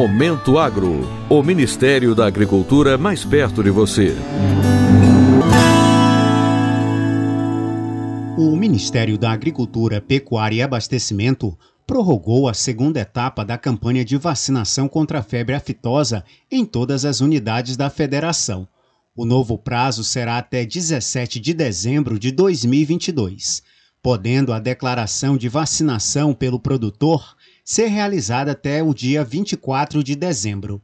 Momento Agro, o Ministério da Agricultura mais perto de você. O Ministério da Agricultura, Pecuária e Abastecimento prorrogou a segunda etapa da campanha de vacinação contra a febre aftosa em todas as unidades da federação. O novo prazo será até 17 de dezembro de 2022, podendo a declaração de vacinação pelo produtor ser realizada até o dia 24 de dezembro.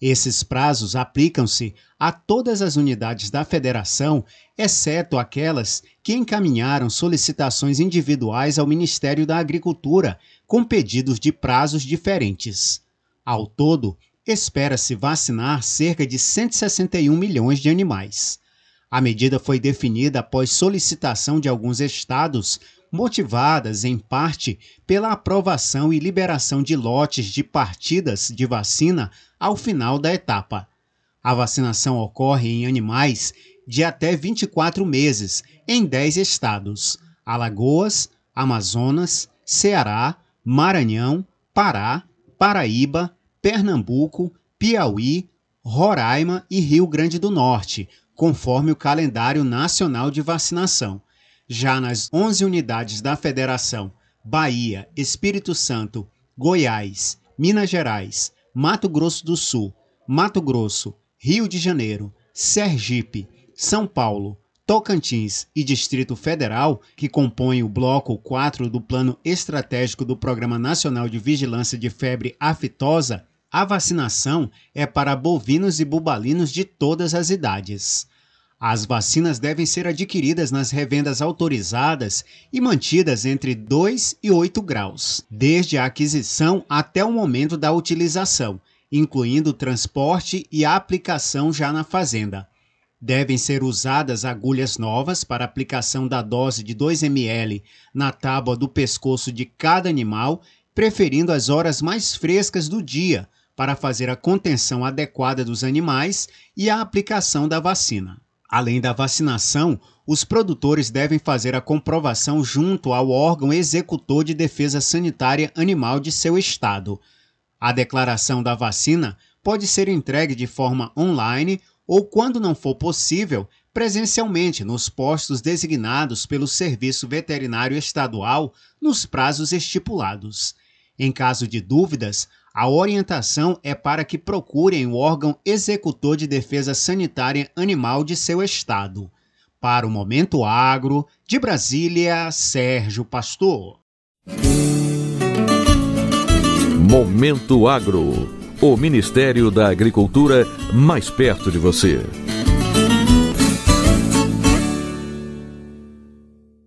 Esses prazos aplicam-se a todas as unidades da federação, exceto aquelas que encaminharam solicitações individuais ao Ministério da Agricultura com pedidos de prazos diferentes. Ao todo, espera-se vacinar cerca de 161 milhões de animais. A medida foi definida após solicitação de alguns estados motivadas em parte pela aprovação e liberação de lotes de partidas de vacina ao final da etapa. A vacinação ocorre em animais de até 24 meses em 10 estados: Alagoas, Amazonas, Ceará, Maranhão, Pará, Paraíba, Pernambuco, Piauí, Roraima e Rio Grande do Norte, conforme o calendário nacional de vacinação. Já nas 11 unidades da Federação, Bahia, Espírito Santo, Goiás, Minas Gerais, Mato Grosso do Sul, Mato Grosso, Rio de Janeiro, Sergipe, São Paulo, Tocantins e Distrito Federal, que compõem o bloco 4 do Plano Estratégico do Programa Nacional de Vigilância de Febre Aftosa, a vacinação é para bovinos e bubalinos de todas as idades. As vacinas devem ser adquiridas nas revendas autorizadas e mantidas entre 2 e 8 graus, desde a aquisição até o momento da utilização, incluindo transporte e aplicação já na fazenda. Devem ser usadas agulhas novas para aplicação da dose de 2 ml na tábua do pescoço de cada animal, preferindo as horas mais frescas do dia, para fazer a contenção adequada dos animais e a aplicação da vacina. Além da vacinação, os produtores devem fazer a comprovação junto ao órgão executor de defesa sanitária animal de seu estado. A declaração da vacina pode ser entregue de forma online ou, quando não for possível, presencialmente nos postos designados pelo Serviço Veterinário Estadual nos prazos estipulados. Em caso de dúvidas, a orientação é para que procurem o órgão executor de defesa sanitária animal de seu estado. Para o Momento Agro, de Brasília, Sérgio Pastor. Momento Agro. O Ministério da Agricultura mais perto de você.